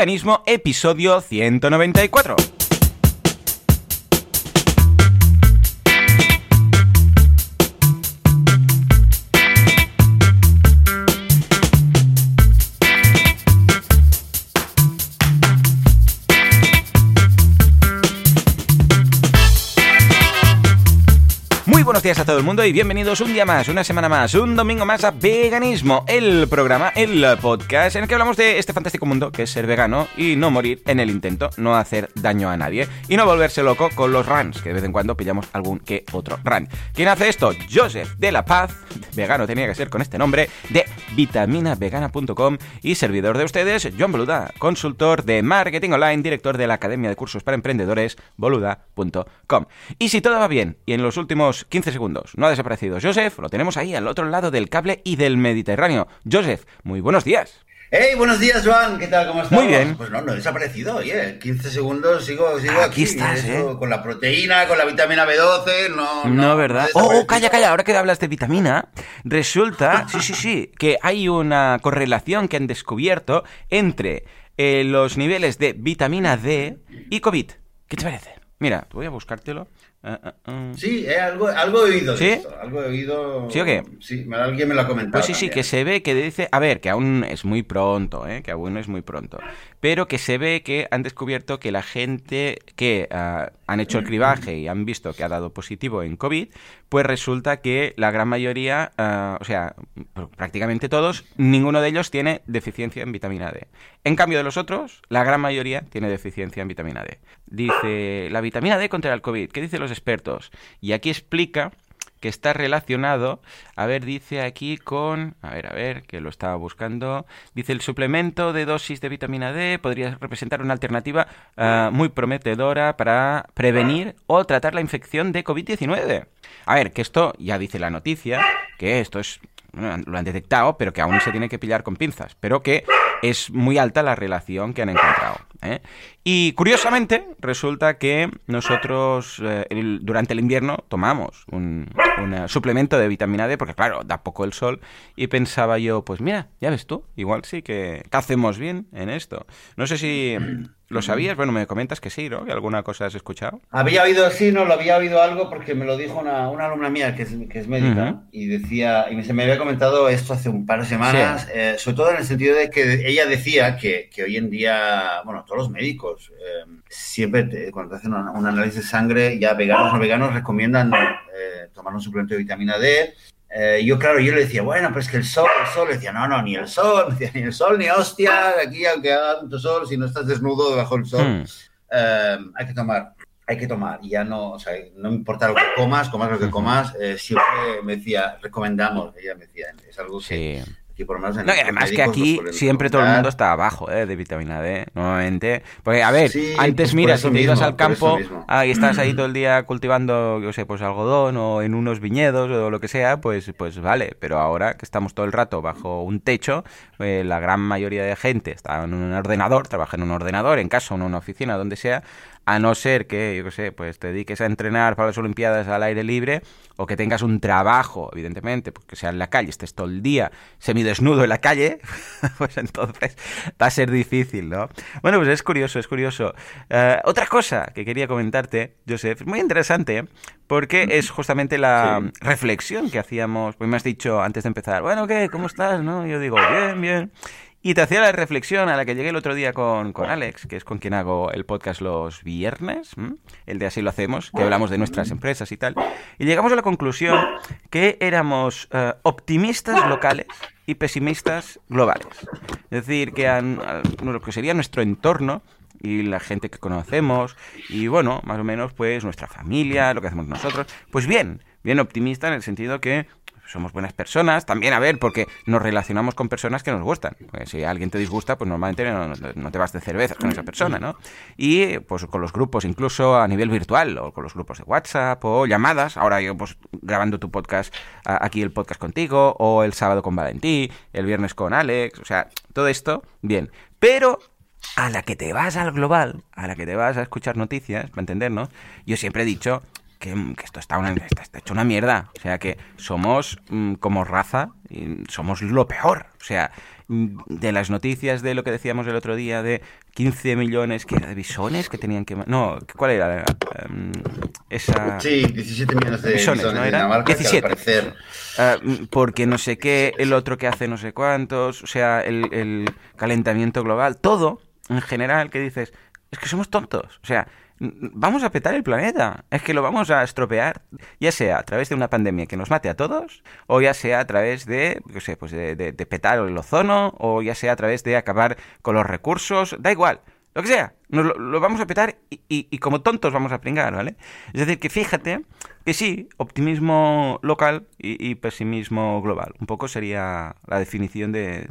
Veganismo, episodio 194. Días a todo el mundo y bienvenidos un día más, una semana más, un domingo más a Veganismo, el programa, el podcast en el que hablamos de este fantástico mundo que es ser vegano y no morir en el intento, no hacer daño a nadie y no volverse loco con los runs, que de vez en cuando pillamos algún que otro run. ¿Quién hace esto? Joseph de la Paz, vegano tenía que ser con este nombre, de vitaminavegana.com y servidor de ustedes, John Boluda, consultor de marketing online, director de la Academia de Cursos para Emprendedores, boluda.com. Y si todo va bien y en los últimos 15 segundos. No ha desaparecido. Joseph, lo tenemos ahí al otro lado del cable y del Mediterráneo. Joseph, muy buenos días. ¡Hey! Buenos días, Joan. ¿Qué tal? ¿Cómo estás? Muy bien. Pues no, no he desaparecido, oye. 15 segundos, sigo, sigo Aquí aquí. estás, Eso, ¿eh? Con la proteína, con la vitamina B12, no... No, ¿verdad? Oh, oh, calla, calla. Ahora que hablas de vitamina, resulta, sí, sí, sí, que hay una correlación que han descubierto entre eh, los niveles de vitamina D y COVID. ¿Qué te parece? Mira, voy a buscártelo. Ah, ah, ah. Sí, eh, algo, algo he oído de ¿Sí? esto. Algo he oído... ¿Sí o qué? Sí, alguien me lo ha comentado Pues sí, sí, que se ve que dice, a ver, que aún es muy pronto, ¿eh? que aún es muy pronto, pero que se ve que han descubierto que la gente que han hecho el cribaje y han visto que ha dado positivo en COVID, pues resulta que la gran mayoría, o sea, prácticamente todos, ninguno de ellos tiene deficiencia en vitamina D. En cambio de los otros, la gran mayoría tiene deficiencia en vitamina D. Dice, la vitamina D contra el COVID, ¿qué dicen los expertos? Y aquí explica que está relacionado, a ver, dice aquí con, a ver, a ver, que lo estaba buscando, dice el suplemento de dosis de vitamina D podría representar una alternativa ah, muy prometedora para prevenir o tratar la infección de COVID-19. A ver, que esto ya dice la noticia, que esto es, bueno, lo han detectado, pero que aún se tiene que pillar con pinzas, pero que es muy alta la relación que han encontrado. ¿eh? Y curiosamente, resulta que nosotros eh, el- durante el invierno tomamos un, un, eh, suplemento de vitamina D, porque claro, da poco el sol, y pensaba yo, pues mira, ya ves tú, igual sí que, que hacemos bien en esto. No sé si lo sabías, bueno, me comentas que sí, ¿no? Que alguna cosa has escuchado. Había oído, sí, no, lo había oído algo porque me lo dijo una, una alumna mía que es, que es médica y decía, y se me había comentado esto hace un par de semanas, eh, sobre todo en el sentido de que ella decía que, que hoy en día, bueno, todos los médicos, eh, siempre te- cuando te hacen un, un análisis de sangre, ya veganos o no veganos recomiendan eh, tomar un suplemento de vitamina D. Eh, yo, claro, yo le decía, bueno, pero es que el sol, el sol, le decía, no, no, ni el sol, ni el sol, ni hostia, aquí aunque haga tanto sol, si no estás desnudo debajo del sol, Hmm. eh, hay que tomar, hay que tomar. Y ya no, o sea, no importa lo que comas, comas lo que comas, eh, siempre me decía, recomendamos, ella me decía, es algo que Sí. Aquí por lo menos en No, y además que aquí siempre todo el mundo está abajo ¿eh? de vitamina D, normalmente. Porque, a ver, Sí, antes pues mira, si te ibas al campo ah, y estás ahí todo el día cultivando, yo sé, pues algodón o en unos viñedos o lo que sea, pues, pues vale. Pero ahora que estamos todo el rato bajo un techo, eh, la gran mayoría de gente está en un ordenador, trabaja en un ordenador, en casa o en una oficina, donde sea, a no ser que, yo qué sé, pues te dediques a entrenar para las Olimpiadas al aire libre o que tengas un trabajo, evidentemente, porque sea en la calle, estés todo el día semidesnudo en la calle, pues entonces va a ser difícil, ¿no? Bueno, pues es curioso, es curioso. Eh, otra cosa que quería comentarte, Joseph, es muy interesante, porque es justamente la Sí. reflexión que hacíamos, pues me has dicho antes de empezar, bueno, ¿qué? ¿Cómo estás? ¿No? Yo digo, bien, bien. Y te hacía la reflexión a la que llegué el otro día con, con Alex, que es con quien hago el podcast los viernes, el de Así lo hacemos, que hablamos de nuestras empresas y tal. Y llegamos a la conclusión que éramos eh, optimistas locales y pesimistas globales. Es decir, que a lo que sería nuestro entorno y la gente que conocemos y bueno, más o menos pues nuestra familia, lo que hacemos nosotros, pues bien, bien optimista en el sentido que somos buenas personas, también a ver, porque nos relacionamos con personas que nos gustan. Porque si alguien te disgusta, pues normalmente no, no- te vas de cervezas con esa persona, ¿no? Y pues con los grupos, incluso a nivel virtual, o con los grupos de WhatsApp, o llamadas, ahora yo pues grabando tu podcast, aquí el podcast contigo, o el sábado con Valentí, el viernes con Alex, o sea, todo esto, bien. Pero a la que te vas al global, a la que te vas a escuchar noticias, para entendernos, yo siempre he dicho que, que esto está, una- está- está hecho una mierda. O sea, que somos mm, como raza, y somos lo peor. O sea, de las noticias de lo que decíamos el otro día de 15 millones que de bisones que tenían que no cuál era em, esa sí 17 millones de bisones, ¿no? era 17 ah, porque no sé qué el otro que hace no sé cuántos o sea el, el calentamiento global todo en general que dices es que somos tontos o sea vamos a petar el planeta. Es que lo vamos a estropear, ya sea a través de una pandemia que nos mate a todos, o ya sea a través de, no sé, pues de, petar el ozono, o ya sea a través de acabar con los recursos, da igual. Lo que sea, lo, vamos a petar y, como tontos vamos a pringar, ¿vale? Es decir, que fíjate que sí, optimismo local y, pesimismo global. Un poco sería la definición de,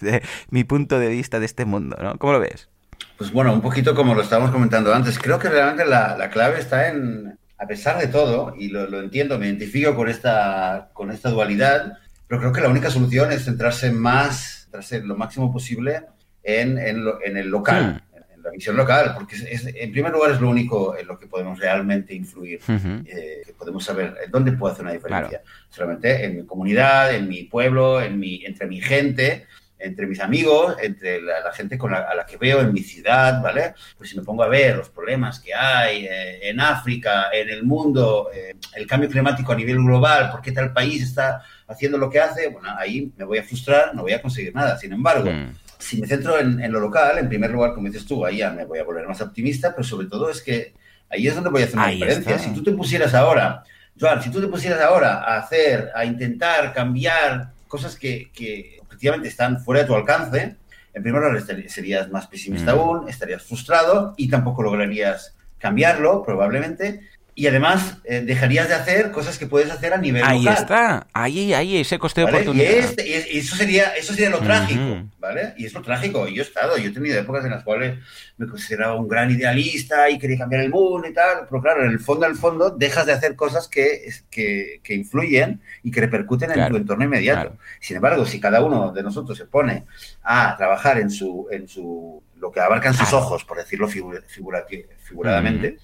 de mi punto de vista de este mundo, ¿no? ¿Cómo lo ves? Pues bueno, un poquito como lo estábamos comentando antes, creo que realmente la, clave está en, a pesar de todo, y lo, entiendo, me identifico con esta, con esta dualidad, pero creo que la única solución es centrarse más, centrarse lo máximo posible en, en, el local, hmm. en, la visión local, porque es, en primer lugar es lo único en lo que podemos realmente influir, eh, que podemos saber dónde puedo hacer una diferencia. Solamente en mi comunidad, en mi pueblo, en mi, entre mi gente, entre mis amigos, entre la, gente con la, a la que veo en mi ciudad, ¿vale? Pues si me pongo a ver los problemas que hay eh, en África, en el mundo, eh, el cambio climático a nivel global, por qué tal país está haciendo lo que hace, bueno, ahí me voy a frustrar, no voy a conseguir nada. Sin embargo, mm. si me centro en, lo local, en primer lugar, como dices tú, ahí ya me voy a volver más optimista, pero sobre todo es que ahí es donde voy a hacer una diferencia. Si tú te pusieras ahora, Joan, si tú te pusieras ahora a hacer, a intentar cambiar cosas que, que efectivamente están fuera de tu alcance, en primer lugar serías más pesimista mm. aún, estarías frustrado y tampoco lograrías cambiarlo, probablemente. Y además eh, dejarías de hacer cosas que puedes hacer a nivel ahí local. Ahí está, ahí, ahí, ese coste de oportunidad. Este, y, eso sería, eso sería lo trágico, ¿vale? Y es lo trágico. Yo he estado, yo he tenido épocas en las cuales me consideraba un gran idealista y quería cambiar el mundo y tal, pero claro, en el fondo, en el fondo, dejas de hacer cosas que, que, que influyen y que repercuten en tu entorno inmediato. Sin embargo, si cada uno de nosotros se pone a trabajar en su, en su lo que abarcan sus ojos, por decirlo figuradamente,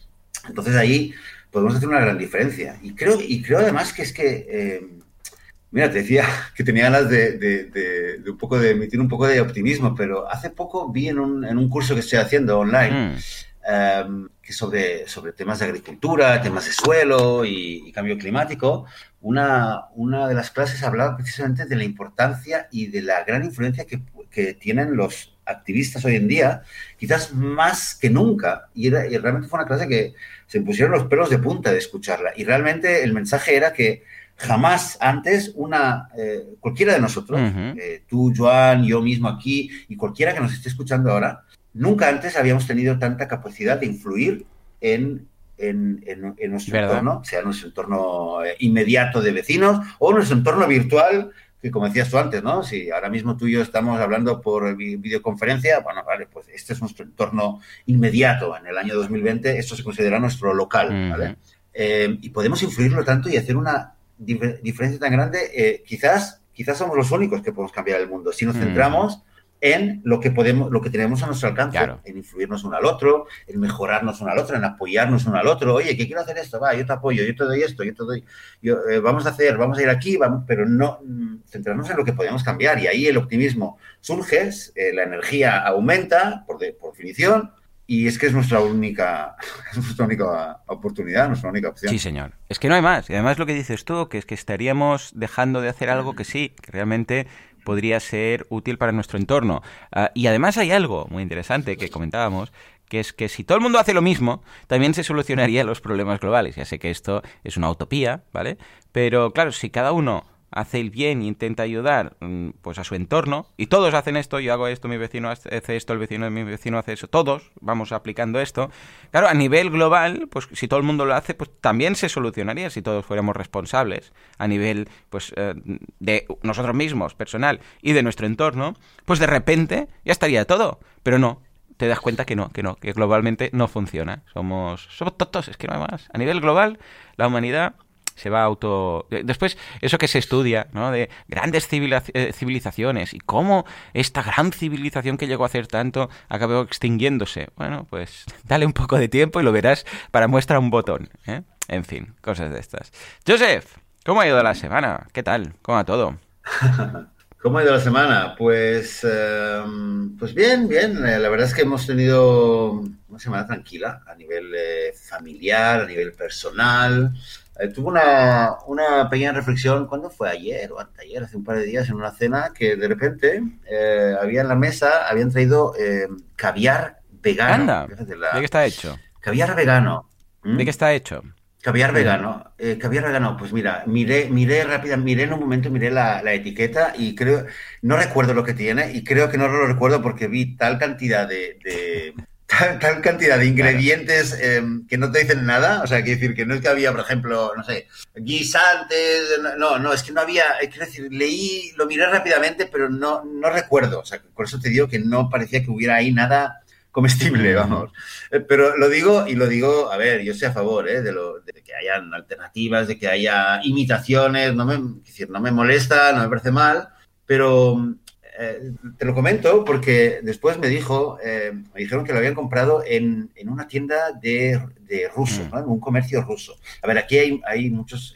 entonces ahí podemos hacer una gran diferencia. Y creo, y creo además que es que, eh, mira, te decía que tenía ganas de, un poco de emitir un poco de optimismo, pero hace poco vi en un, en un curso que estoy haciendo online mm. em, que sobre, sobre temas de agricultura, temas de suelo y, cambio climático, una, una de las clases hablaba precisamente de la importancia y de la gran influencia que, que tienen los activistas hoy en día, quizás más que nunca, y, y realmente fue una clase que se pusieron los pelos de punta de escucharla. Y realmente el mensaje era que jamás antes una eh, cualquiera de nosotros, eh, tú, Joan, yo mismo aquí y cualquiera que nos esté escuchando ahora, nunca antes habíamos tenido tanta capacidad de influir en, en, en, nuestro entorno, sea nuestro entorno eh, inmediato de vecinos o nuestro entorno virtual que como decías tú antes, ¿no? Si ahora mismo tú y yo estamos hablando por videoconferencia, bueno, vale, pues este es nuestro entorno inmediato. En el año 2020 esto se considera nuestro local, ¿vale? Eh, y podemos influirlo tanto y hacer una diferencia tan grande. Eh, quizás, quizás somos los únicos que podemos cambiar el mundo. Si nos centramos en lo que podemos, lo que tenemos a nuestro alcance, en influirnos uno al otro, en mejorarnos uno al otro, en apoyarnos uno al otro. Oye, que quiero hacer esto, va, yo te apoyo, yo te doy esto, yo te doy, yo, eh, vamos a hacer, vamos a ir aquí, vamos, pero no mm, centrarnos en lo que podemos cambiar. Y ahí el optimismo surge, eh, la energía aumenta, por, por definición, y es que es nuestra única, es nuestra única oportunidad, nuestra única opción. Sí, señor. Es que no hay más. Y además lo que dices tú, que es que estaríamos dejando de hacer algo que sí, que realmente podría ser útil para nuestro entorno. Ah, y además hay algo muy interesante que comentábamos, que es que si todo el mundo hace lo mismo, también se solucionarían los problemas globales. Ya sé que esto es una utopía, ¿vale? Pero claro, si cada uno hace el bien intenta ayudar mm, pues a su entorno y todos hacen esto, yo hago esto, mi vecino hace esto, el vecino de mi vecino hace eso, todos vamos aplicando esto. Claro, a nivel global, pues si todo el mundo lo hace, pues también se solucionaría si todos fuéramos responsables a nivel pues eh, de nosotros mismos, personal y de nuestro entorno, pues de repente ya estaría todo, pero no, te das cuenta que no, que no, que globalmente no funciona. Somos, somos tontos, es que no hay más. A nivel global, la humanidad se va auto... Después, eso que se estudia, ¿no? De grandes eh, civilizaciones y cómo esta gran civilización que llegó a hacer tanto acabó extinguiéndose. Bueno, pues dale un poco de tiempo y lo verás para muestra un botón. ¿eh? En fin, cosas de estas. Joseph, ¿cómo ha ido la semana? ¿Qué tal? ¿Cómo va todo? ¿Cómo ha ido la semana? Pues, em, pues bien, bien. Eh, la verdad es que hemos tenido una semana tranquila a nivel eh, familiar, a nivel personal. Eh, tuve una, una, pequeña reflexión, ¿cuándo fue? Ayer o anteayer, hace un par de días, en una cena, que de repente había en la mesa, habían traído caviar vegano. ¿De qué está hecho? Caviar vegano. ¿De qué está hecho? Caviar vegano. Eh, caviar vegano, pues mira, miré, miré rápida, miré en un momento, miré la, etiqueta y creo, no recuerdo lo que tiene y creo que no lo recuerdo porque vi tal cantidad de, tal, cantidad de ingredientes em, que no te dicen nada. O sea, quiero decir que no es que había, por ejemplo, no sé, guisantes, no, no, es que no había, eh, quiero decir, leí, lo miré rápidamente, pero no, no recuerdo. O sea, por eso te digo que no parecía que hubiera ahí nada comestible, vamos. Eh, pero lo digo y lo digo, a ver, yo estoy a favor ¿eh? de, lo, de que hayan alternativas, de que haya imitaciones, no me, decir, no me molesta, no me parece mal, pero eh, te lo comento porque después me dijo, me dijeron que lo habían comprado en, en una tienda de, de ruso, mm. en un comercio ruso. A ver, aquí hay, hay muchos...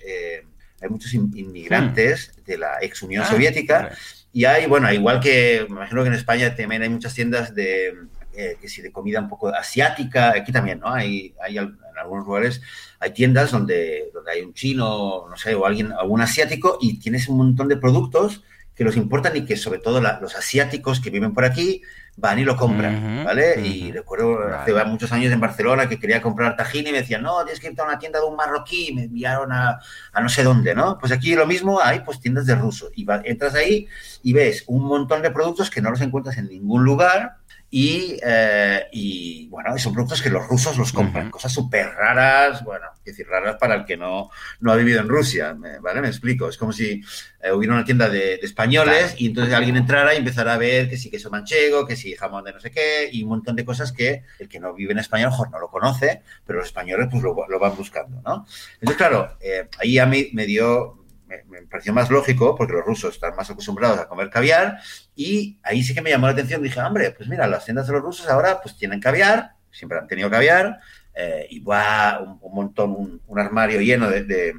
hay muchos inmigrantes mm. de la ex Unión ah, Soviética y hay, bueno, igual que, me imagino que en España también hay muchas tiendas de, eh, que si de comida un poco asiática, aquí también, ¿no? Hay, hay en algunos lugares, hay tiendas donde, donde hay un chino, no sé, o alguien, algún asiático y tienes un montón de productos que los importan y que sobre todo los asiáticos que viven por aquí van y lo compran, ¿vale? Y recuerdo hace muchos años en Barcelona que quería comprar tajín y me decían, no, tienes que irte a una tienda de un marroquí, me enviaron a, a no sé dónde, ¿no? Pues aquí lo mismo, hay pues tiendas de ruso y entras ahí y ves un montón de productos que no los encuentras en ningún lugar y, eh, y, bueno, son productos que los rusos los compran, cosas súper raras, bueno, es decir, raras para el que no, no ha vivido en Rusia, ¿vale? Me explico. Es como si eh, hubiera una tienda de, españoles y entonces alguien entrara y empezara a ver que sí queso manchego, que sí jamón de no sé qué y un montón de cosas que el que no vive en España mejor no lo conoce, pero los españoles pues lo, lo van buscando, ¿no? Entonces, claro, eh, ahí a mí me dio me, pareció más lógico porque los rusos están más acostumbrados a comer caviar y ahí sí que me llamó la atención. Dije, hombre, pues mira, las tiendas de los rusos ahora pues tienen caviar, siempre han tenido caviar eh, y va un, montón, un, armario lleno de,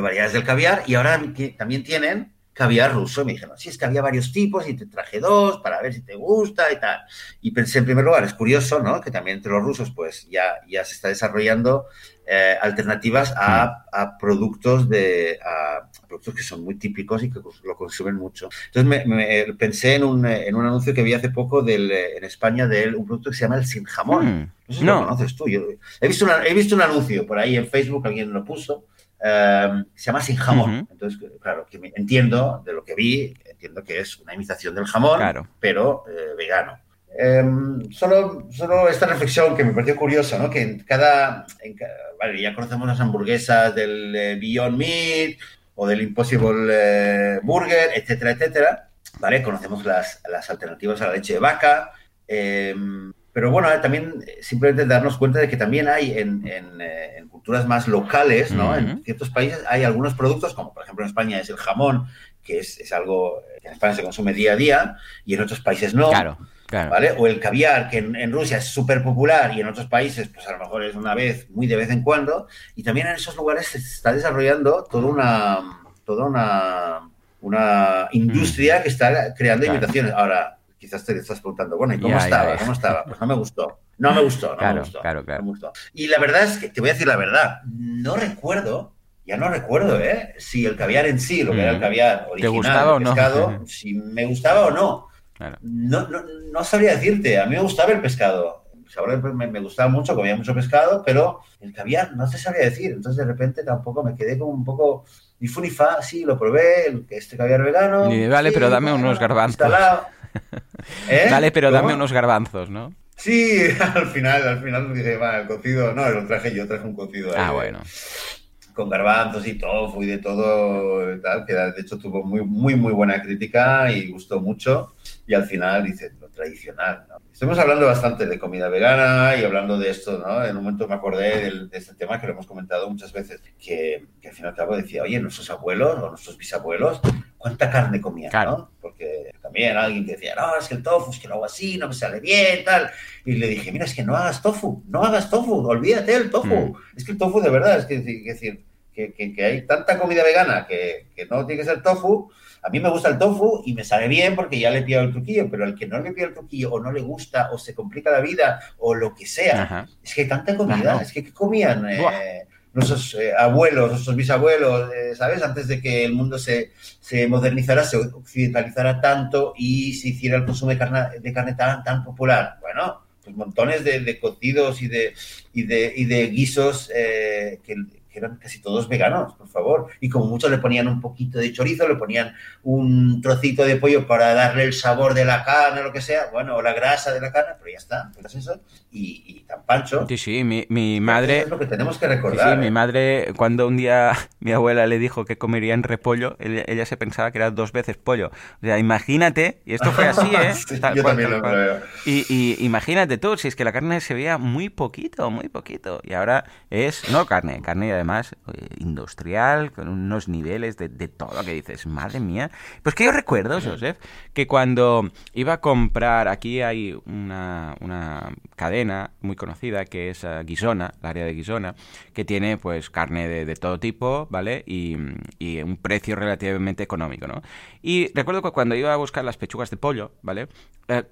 variedades del caviar y ahora también tienen caviar ruso. Me dijeron, sí, es que había varios tipos y te traje dos para ver si te gusta y tal. Y pensé en primer lugar, es curioso, ¿no? Que también entre los rusos pues ya, ya se está desarrollando eh, alternativas a, a, productos de a productos que son muy típicos y que lo consumen mucho. Entonces me, pensé en un, en un, anuncio que vi hace poco del, en España de un producto que se llama el sin jamón. Hmm. No sé si lo conoces tú. he, visto he visto un anuncio por ahí en Facebook, alguien lo puso. Eh, se llama sin jamón. Entonces, claro, que entiendo de lo que vi, entiendo que es una imitación del jamón, pero eh, vegano. Em, solo, solo esta reflexión que me pareció curiosa, ¿no? Que en cada, vale, ya conocemos las hamburguesas del eh, Beyond Meat o del Impossible eh, Burger, etcétera, etcétera, ¿vale? Conocemos las, las alternativas a la leche de vaca, em, pero bueno, también simplemente darnos cuenta de que también hay en, en, eh, en culturas más locales, ¿no? En ciertos países hay algunos productos, como por ejemplo en España es el jamón, que es, es algo que en España se consume día a día y en otros países no. Claro. ¿Vale? O el caviar, que en, Rusia es súper popular y en otros países, pues a lo mejor es una vez, muy de vez en cuando. Y también en esos lugares se está desarrollando toda una, toda una, una industria mm. que está creando imitaciones. Ahora, quizás te estás preguntando, bueno, ¿y cómo estaba? ¿Cómo estaba? Pues no me gustó. No me gustó, no me gustó. Claro, claro. Y la verdad es que, te voy a decir la verdad, no recuerdo ya no recuerdo, ¿eh? Si el caviar en sí, lo que era el mm. caviar original, el pescado, si me gustaba o no. No, no, no, sabría decirte. A mí me gustaba el pescado. Me, me, gustaba mucho, comía mucho pescado, pero el caviar no te sabría decir. Entonces, de repente, tampoco me quedé como un poco ni fu ni fa. Sí, lo probé, el, este caviar vegano. vale, pero dame unos garbanzos. ¿Eh? Vale, pero dame unos garbanzos, ¿no? Sí, al final, al final dije, va, el cocido. No, lo traje yo, traje un cocido. Ah, bueno con garbanzos y tofu y de todo tal, que de hecho tuvo muy, muy, muy buena crítica y gustó mucho. Y al final dice, lo tradicional, ¿no? Estamos hablando bastante de comida vegana y hablando de esto, ¿no? En un momento me acordé de este tema que lo hemos comentado muchas veces, que, que, al fin y al cabo decía, oye, nuestros abuelos o nuestros bisabuelos, ¿cuánta carne comían, no? Porque también alguien decía, no, es que el tofu, es que lo hago así, no me sale bien, tal. Y le dije, mira, es que no hagas tofu, no hagas tofu, olvídate del tofu. Mm. Es que el tofu de verdad, es que, es decir, que, hay tanta comida vegana que, no tiene que ser tofu. A mí me gusta el tofu y me sale bien porque ya le he pillado el truquillo, pero al que no le pillado el truquillo o no le gusta o se complica la vida o lo que sea, es que hay tanta comida, es que comían eh, nuestros eh, abuelos, nuestros bisabuelos, eh, ¿sabes? Antes de que el mundo se, se, modernizara, se occidentalizara tanto y se hiciera el consumo de carne, de carne tan, tan popular. Bueno, pues montones de, de cocidos y de, y de, y de guisos que que eran casi todos veganos, por favor. Y como muchos le ponían un poquito de chorizo, le ponían un trocito de pollo para darle el sabor de la carne o lo que sea, bueno, o la grasa de la carne, pero ya está, pues eso. Y, tan pancho. Sí, sí, mi, mi madre... es lo que tenemos que recordar. Sí, mi ¿eh? madre, cuando un día mi abuela le dijo que comerían repollo, ella, se pensaba que era dos veces pollo. O sea, imagínate, y esto fue así, ¿eh? yo también lo creo. Y, y imagínate tú, si es que la carne se veía muy poquito, muy poquito. Y ahora es, no carne, carne además eh, industrial, con unos niveles de, de, todo que dices, madre mía. Pues que yo recuerdo, Joseph, que cuando iba a comprar, aquí hay una, una cadena muy conocida que es uh, Guisona, la área de Guisona, que tiene pues carne de, de todo tipo, ¿vale? Y, y, un precio relativamente económico, ¿no? Y recuerdo que cuando iba a buscar las pechugas de pollo, ¿vale? Eh,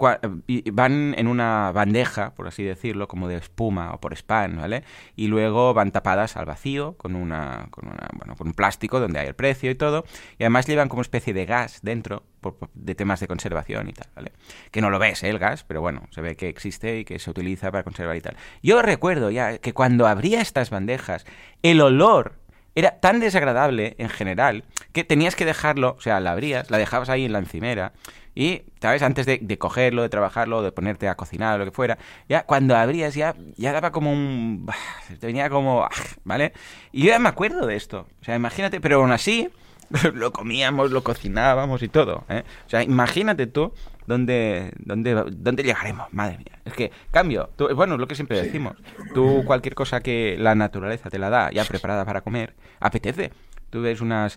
van en una bandeja, por así decirlo, como de espuma o por spam, ¿vale? Y luego van tapadas al vacío con una, con una bueno, con un plástico donde hay el precio y todo, y además llevan como especie de gas dentro de temas de conservación y tal, ¿vale? Que no lo ves, ¿eh? el gas, pero bueno, se ve que existe y que se utiliza para conservar y tal. Yo recuerdo ya que cuando abría estas bandejas, el olor era tan desagradable en general que tenías que dejarlo, o sea, la abrías, la dejabas ahí en la encimera y, ¿sabes? Antes de, cogerlo, de trabajarlo, de ponerte a cocinar o lo que fuera, ya cuando abrías ya, ya daba como un... venía como... ¿Vale? Y yo ya me acuerdo de esto. O sea, imagínate, pero aún así lo comíamos, lo cocinábamos y todo. ¿eh? O sea, imagínate tú dónde, dónde, dónde llegaremos. Madre mía. Es que, cambio, tú, bueno, es lo que siempre decimos. Tú cualquier cosa que la naturaleza te la da ya preparada para comer, apetece. Tú ves unas,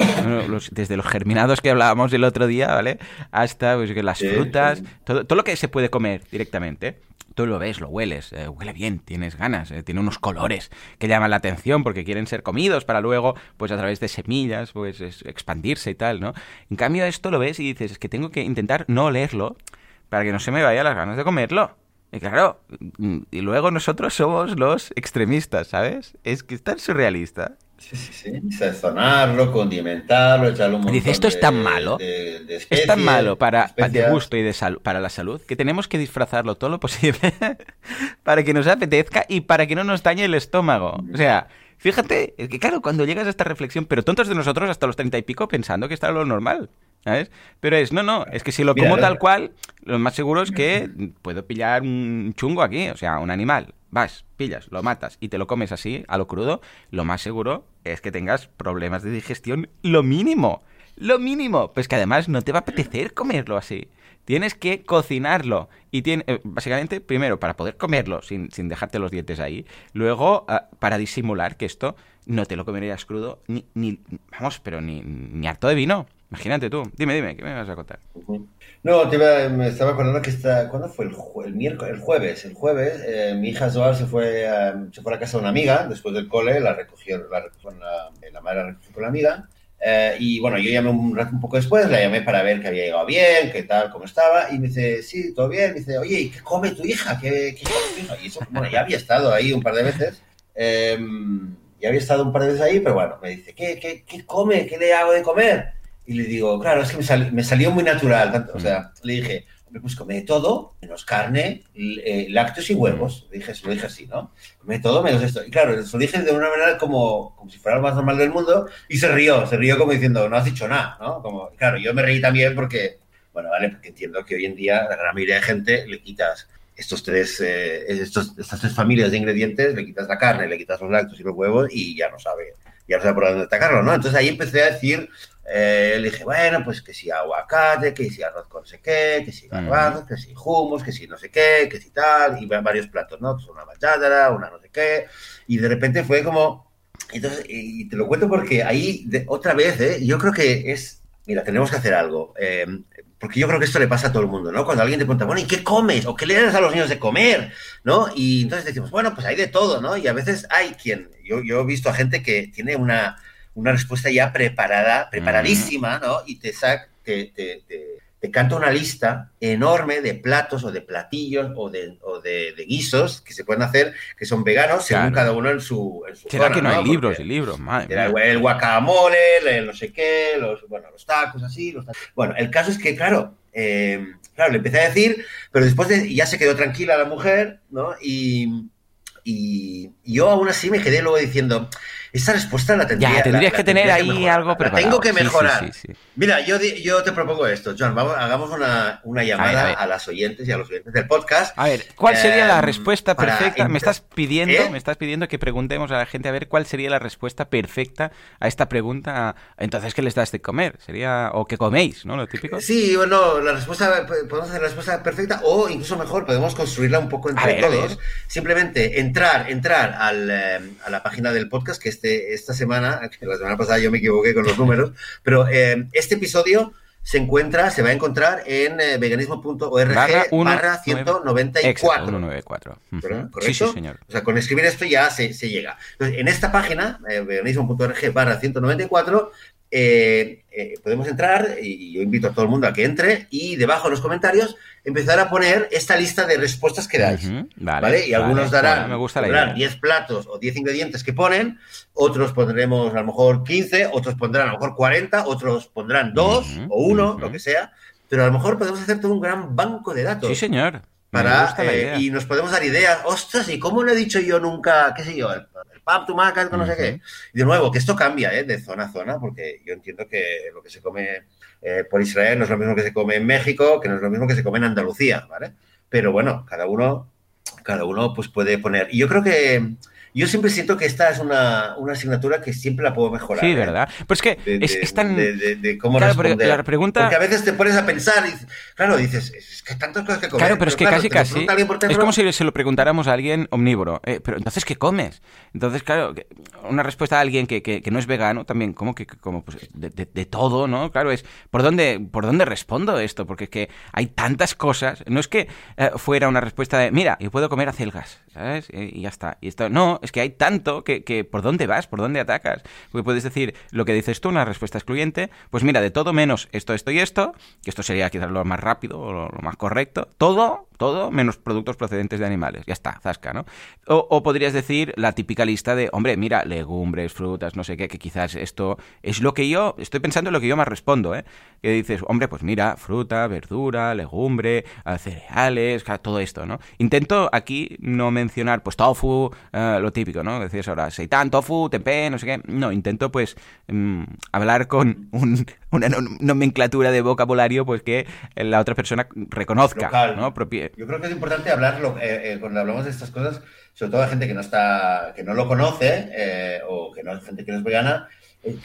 desde los germinados que hablábamos el otro día, ¿vale? Hasta pues, las frutas, Todo, todo lo que se puede comer directamente tú lo ves, lo hueles, eh, huele bien, tienes ganas, eh, tiene unos colores que llaman la atención porque quieren ser comidos para luego, pues a través de semillas, pues expandirse y tal, ¿no? En cambio esto lo ves y dices, es que tengo que intentar no olerlo para que no se me vaya las ganas de comerlo. Y claro, y luego nosotros somos los extremistas, ¿sabes? Es que es tan surrealista. Sí, sí, sí. Sazonarlo, condimentarlo, echarlo un montón Dice, esto es tan malo, es tan malo para, de gusto y de para la salud que tenemos que disfrazarlo todo lo posible para que nos apetezca y para que no nos dañe el estómago. O sea, fíjate, que claro, cuando llegas a esta reflexión, pero tontos de nosotros hasta los treinta y pico pensando que está lo normal. ¿Sabes? Pero es, no, no, es que si lo como tal cual, lo más seguro es que puedo pillar un chungo aquí, o sea, un animal vas, pillas, lo matas y te lo comes así, a lo crudo, lo más seguro es que tengas problemas de digestión, lo mínimo. Lo mínimo. Pues que además no te va a apetecer comerlo así. Tienes que cocinarlo. Y tiene, eh, básicamente, primero, para poder comerlo sin, sin dejarte los dientes ahí. Luego, ah, para disimular que esto no te lo comerías crudo, ni, ni vamos, pero ni, ni harto de vino. Imagínate tú. Dime, dime, ¿qué me vas a contar? No, te me estaba acordando que está, ¿cuándo fue? El, el miércoles, el jueves. El jueves, eh, mi hija Zoal se fue, a, se fue a casa de una amiga después del cole, la recogió, la, recogió la, la madre la recogió con la amiga. Eh, y bueno, yo llamé un, un poco después, la llamé para ver que había llegado bien, qué tal, cómo estaba, y me dice, sí, todo bien. Me dice, oye, ¿y qué come tu hija? ¿Qué, qué come tu hija? Y eso, bueno, ya había estado ahí un par de veces. Eh, ya había estado un par de veces ahí, pero bueno, me dice, ¿qué, qué, qué come? ¿Qué le hago de comer? Y le digo, claro, es que me, salió muy natural. o sea, le dije, pues come todo, menos carne, eh, lácteos y huevos. Le dije, lo dije así, ¿no? Come todo menos esto. Y claro, se lo dije de una manera como, como si fuera lo más normal del mundo y se rió, se rió como diciendo, no has dicho nada, ¿no? Como, claro, yo me reí también porque, bueno, vale, porque entiendo que hoy en día la gran mayoría de gente le quitas estos tres, eh, estos, estas tres familias de ingredientes, le quitas la carne, le quitas los lácteos y los huevos y ya no sabe, ya no sabe por dónde atacarlo, ¿no? Entonces ahí empecé a decir eh, le dije, bueno, pues que si aguacate, que si arroz con no sé qué, que si garbanzos, que si hummus, que si no sé qué, que si tal, y varios platos, ¿no? Pues una bachátara, una no sé qué, y de repente fue como, entonces, y te lo cuento porque ahí, otra vez, ¿eh? yo creo que es, mira, tenemos que hacer algo, eh, porque yo creo que esto le pasa a todo el mundo, ¿no? Cuando alguien te pregunta, bueno, ¿y qué comes? ¿O qué le das a los niños de comer? ¿No? Y entonces decimos, bueno, pues hay de todo, ¿no? Y a veces hay quien, yo, yo he visto a gente que tiene una una respuesta ya preparada, preparadísima, ¿no? Y te, saca, te, te, te, canta una lista enorme de platos o de platillos o de, o de, guisos que se pueden hacer que son veganos según cada uno en su, en su ¿Será que no, hay libros y libros? Madre el, guacamole, el no sé qué, los, bueno, los tacos así. Los Bueno, el caso es que, claro, eh, claro, le empecé a decir, pero después ya se quedó tranquila la mujer, ¿no? Y, y, yo aún así me quedé luego diciendo, esta respuesta la tendría Ya, tendrías que tener ahí algo preparado. tengo que mejorar. Mira, yo, yo te propongo esto, John, vamos, hagamos una, una llamada a, las oyentes y a los oyentes del podcast. A ver, ¿cuál sería la em, respuesta perfecta? Me estás pidiendo, ¿Eh? me estás pidiendo que preguntemos a la gente a ver cuál sería la respuesta perfecta a esta pregunta. Entonces, ¿qué les das de comer? Sería o qué coméis, ¿no? Lo típico. Sí, bueno, la respuesta podemos hacer la respuesta perfecta o incluso mejor podemos construirla un poco entre todos. Simplemente entrar, entrar al, eh, a la página del podcast, que este, esta semana, la semana pasada yo me equivoqué con los números, pero eh, este episodio se encuentra, se va a encontrar en eh, veganismo.org barra, 194. 194. ¿Correcto? Sí, sí, señor. O sea, con escribir esto ya se, llega. Entonces, en esta página, veganismo.org barra 194, eh, eh, podemos entrar y yo invito a todo el mundo a que entre y debajo en los comentarios empezar a poner esta lista de respuestas que dais. vale, Y algunos darán, me gusta 10 platos o 10 ingredientes que ponen, otros pondremos a lo mejor 15, otros pondrán a lo mejor 40, otros pondrán 2 o 1, lo que sea, pero a lo mejor podemos hacer todo un gran banco de datos. Sí, señor. Para, eh, y nos podemos dar ideas. Ostras, ¿y cómo le he dicho yo nunca, qué sé yo, pap, tumaca, no sé qué. Y de nuevo, que esto cambia ¿eh? de zona a zona, porque yo entiendo que lo que se come eh, por Israel no es lo mismo que se come en México, que no es lo mismo que se come en Andalucía, ¿vale? Pero bueno, cada uno, cada uno pues puede poner. Y yo creo que yo siempre siento que esta es una, una asignatura que siempre la puedo mejorar. Sí, ¿eh? ¿verdad? Pues que es, tan... De, cómo responder. La pregunta... Porque a veces te pones a pensar y, claro, dices, es que hay tantas cosas que comer. Claro, pero, es que casi casi... Es como si se lo preguntáramos a alguien omnívoro. Eh, pero entonces, ¿qué comes? Entonces, claro, una respuesta a alguien que, que, no es vegano también, como que como pues, de, todo, ¿no? Claro, es ¿por dónde, ¿por dónde respondo esto? Porque es que hay tantas cosas. No es que eh, fuera una respuesta de, mira, yo puedo comer acelgas, ¿sabes? Y, y ya está. Y esto, no, es que hay tanto que, que, ¿por dónde vas? ¿Por dónde atacas? Porque puedes decir lo que dices tú, una respuesta excluyente, pues mira, de todo menos esto, esto y esto, que esto sería quizás lo más rápido o lo, más correcto, todo, todo menos productos procedentes de animales. Ya está, zasca, ¿no? O, podrías decir la típica lista de, hombre, mira, legumbres, frutas, no sé qué, que quizás esto es lo que yo, estoy pensando en lo que yo más respondo, ¿eh? Que dices, hombre, pues mira, fruta, verdura, legumbre, cereales, todo esto, ¿no? Intento aquí no mencionar, pues tofu, eh, lo típico, ¿no? Decías ahora, seitan, tofu, tempeh, no sé qué. No, intento pues mm, hablar con una nomenclatura de vocabulario pues que la otra persona reconozca, ¿no? Yo creo que es importante hablarlo eh, eh, cuando hablamos de estas cosas, sobre todo a gente que no está, que no lo conoce eh, o que no gente que no es vegana.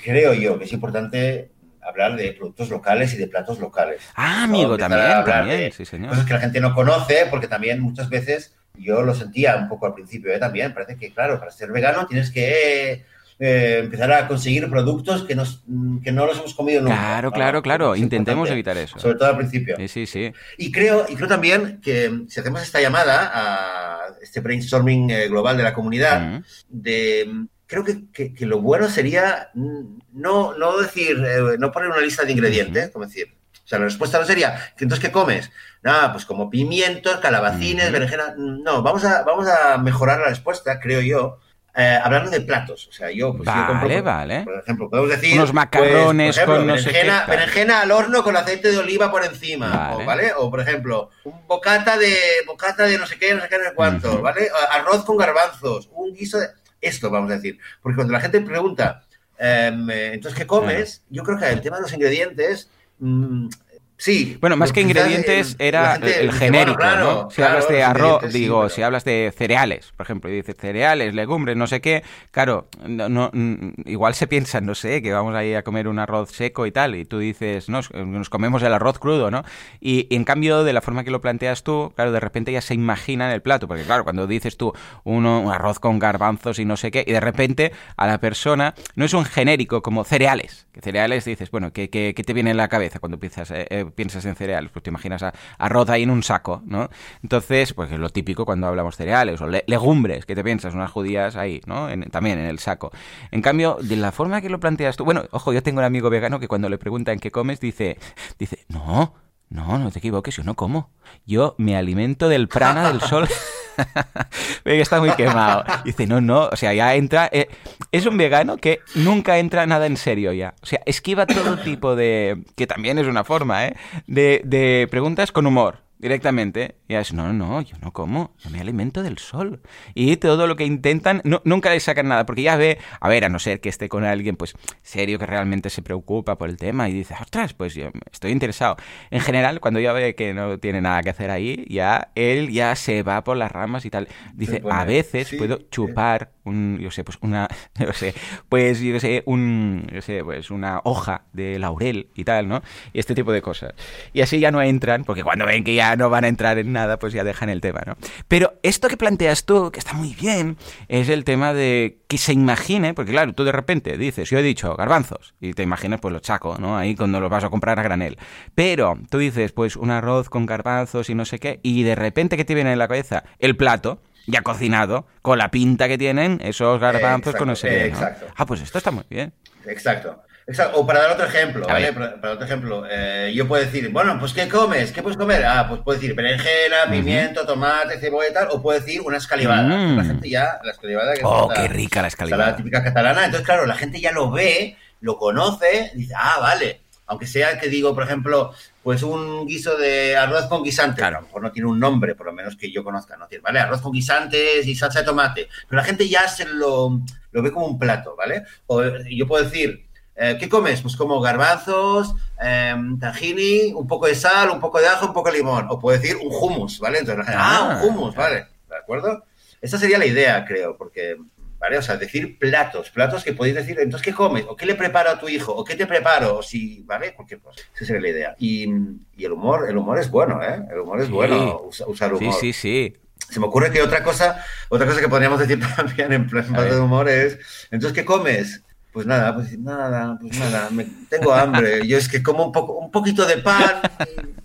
creo yo que es importante hablar de productos locales y de platos locales. Ah, amigo, también, también, sí, señor. Cosas que la gente no conoce, porque también muchas veces yo lo sentía un poco al principio ¿eh? también. Parece que, claro, para ser vegano tienes que eh, empezar a conseguir productos que, nos, que no los hemos comido nunca. Claro, claro, claro. Intentemos evitar eso. Sobre todo al principio. Sí, sí, sí. Y creo, y creo también que si hacemos esta llamada a este brainstorming eh, global de la comunidad, de creo que, que, lo bueno sería no, no decir, no poner una lista de ingredientes, como decir, o sea, la respuesta no sería, entonces qué comes? Nada, pues como pimientos, calabacines, berenjena. No, vamos a, vamos a mejorar la respuesta, creo yo. Eh, hablando de platos, o sea, yo, pues, vale, vale. por ejemplo, podemos decir unos macarrones pues, con no berenjena, sé berenjena al horno con aceite de oliva por encima, vale. O, por ejemplo, un bocata de bocata de no sé qué, no sé qué, no sé cuánto, ¿vale? Arroz con garbanzos, un guiso de esto vamos a decir, porque cuando la gente pregunta, em, eh, entonces qué comes, yo creo que el tema de los ingredientes Mm, sí. Bueno, más que ingredientes era el genérico, ¿no? Si hablas de arroz, digo, si hablas de cereales, por ejemplo, y dices cereales, legumbres, no sé qué, claro, no, mm, igual se piensa, no sé, que vamos a ir a comer un arroz seco y tal, y tú dices, no, nos comemos el arroz crudo, ¿no? Y, en cambio, de la forma que lo planteas tú, claro, de repente ya se imagina en el plato, porque claro, cuando dices tú uno, un arroz con garbanzos y no sé qué, y de repente a la persona no es un genérico como cereales, cereales dices, bueno, ¿qué, qué, te viene en la cabeza cuando empiezas? Eh, eh, piensas en cereales? Pues te imaginas arroz ahí en un saco, ¿no? Entonces, pues es lo típico cuando hablamos cereales o legumbres, que te piensas, unas judías ahí, ¿no? también en el saco. En cambio, de la forma que lo planteas tú, bueno, ojo, yo tengo un amigo vegano que cuando le preguntan qué comes, dice, dice, no, no, no te equivoques, yo no como. Yo me alimento del prana del sol. está muy quemado. Dice, no, no, o sea, ya entra... Eh, es un vegano que nunca entra nada en serio ya. O sea, esquiva todo tipo de... que también es una forma, ¿eh? De, de preguntas con humor directamente. Y es, no, no, yo no como, yo me alimento del sol. Y todo lo que intentan, nunca le sacan nada, porque ya ve, a ver, a no ser que esté con alguien, pues, serio, que realmente se preocupa por el tema y dice, ostras, pues yo estoy interesado. En general, cuando ya ve que no tiene nada que hacer ahí, ya él ya se va por las ramas y tal. Dice, a veces puedo chupar un, yo sé, pues una, yo sé, pues yo sé, un, yo sé, pues una hoja de laurel y tal, ¿no? Y este tipo de cosas. Y así ya no entran, porque cuando ven que ya no van a entrar en nada, pues ya dejan el tema, ¿no? Pero esto que planteas tú, que está muy bien, es el tema de que se imagine, porque claro, tú de repente dices, yo he dicho garbanzos, y te imaginas pues los chaco, ¿no? Ahí cuando los vas a comprar a granel. Pero tú dices, pues un arroz con garbanzos y no sé qué, y de repente que te viene en la cabeza el plato, ya cocinado, con la pinta que tienen esos garbanzos con ese. Exacto. Ah, pues esto está muy bien. Exacto. O para dar otro ejemplo, ¿vale? Para, otro ejemplo, eh, yo puedo decir, bueno, pues ¿qué comes? ¿Qué puedes comer? Ah, pues puedo decir berenjena, pimiento, tomate, cebolla y tal, o puedo decir una escalivada. Mm. La gente ya, la escalivada... Que oh, qué rica la escalivada. La típica catalana. Entonces, claro, la gente ya lo ve, lo conoce, dice, ah, vale. Aunque sea que digo, por ejemplo, pues un guiso de arroz con guisantes. Claro, a lo mejor no tiene un nombre, por lo menos que yo conozca, no tiene, ¿vale? Arroz con guisantes y salsa de tomate. Pero la gente ya se lo, lo ve como un plato, ¿vale? O yo puedo decir, eh, ¿Qué comes? Pues como garbanzos, eh, tahini, un poco de sal, un poco de ajo, un poco de limón. O puedo decir un hummus, ¿vale? Entonces, ah, un hummus, ¿vale? ¿De acuerdo? Esa sería la idea, creo, porque, ¿vale? O sea, decir platos, platos que podéis decir, entonces, ¿qué comes? ¿O qué le preparo a tu hijo? ¿O qué te preparo? O si, ¿vale? Cualquier cosa. Esa sería la idea. Y, el humor, el humor es bueno, ¿eh? El humor es bueno, usar humor. Sí, sí, sí. Se me ocurre que otra cosa, otra cosa que podríamos decir también en plan de humor es, entonces, ¿qué comes? Pues nada, pues nada, pues nada, me, tengo hambre. Yo es que como un poco, un poquito de pan,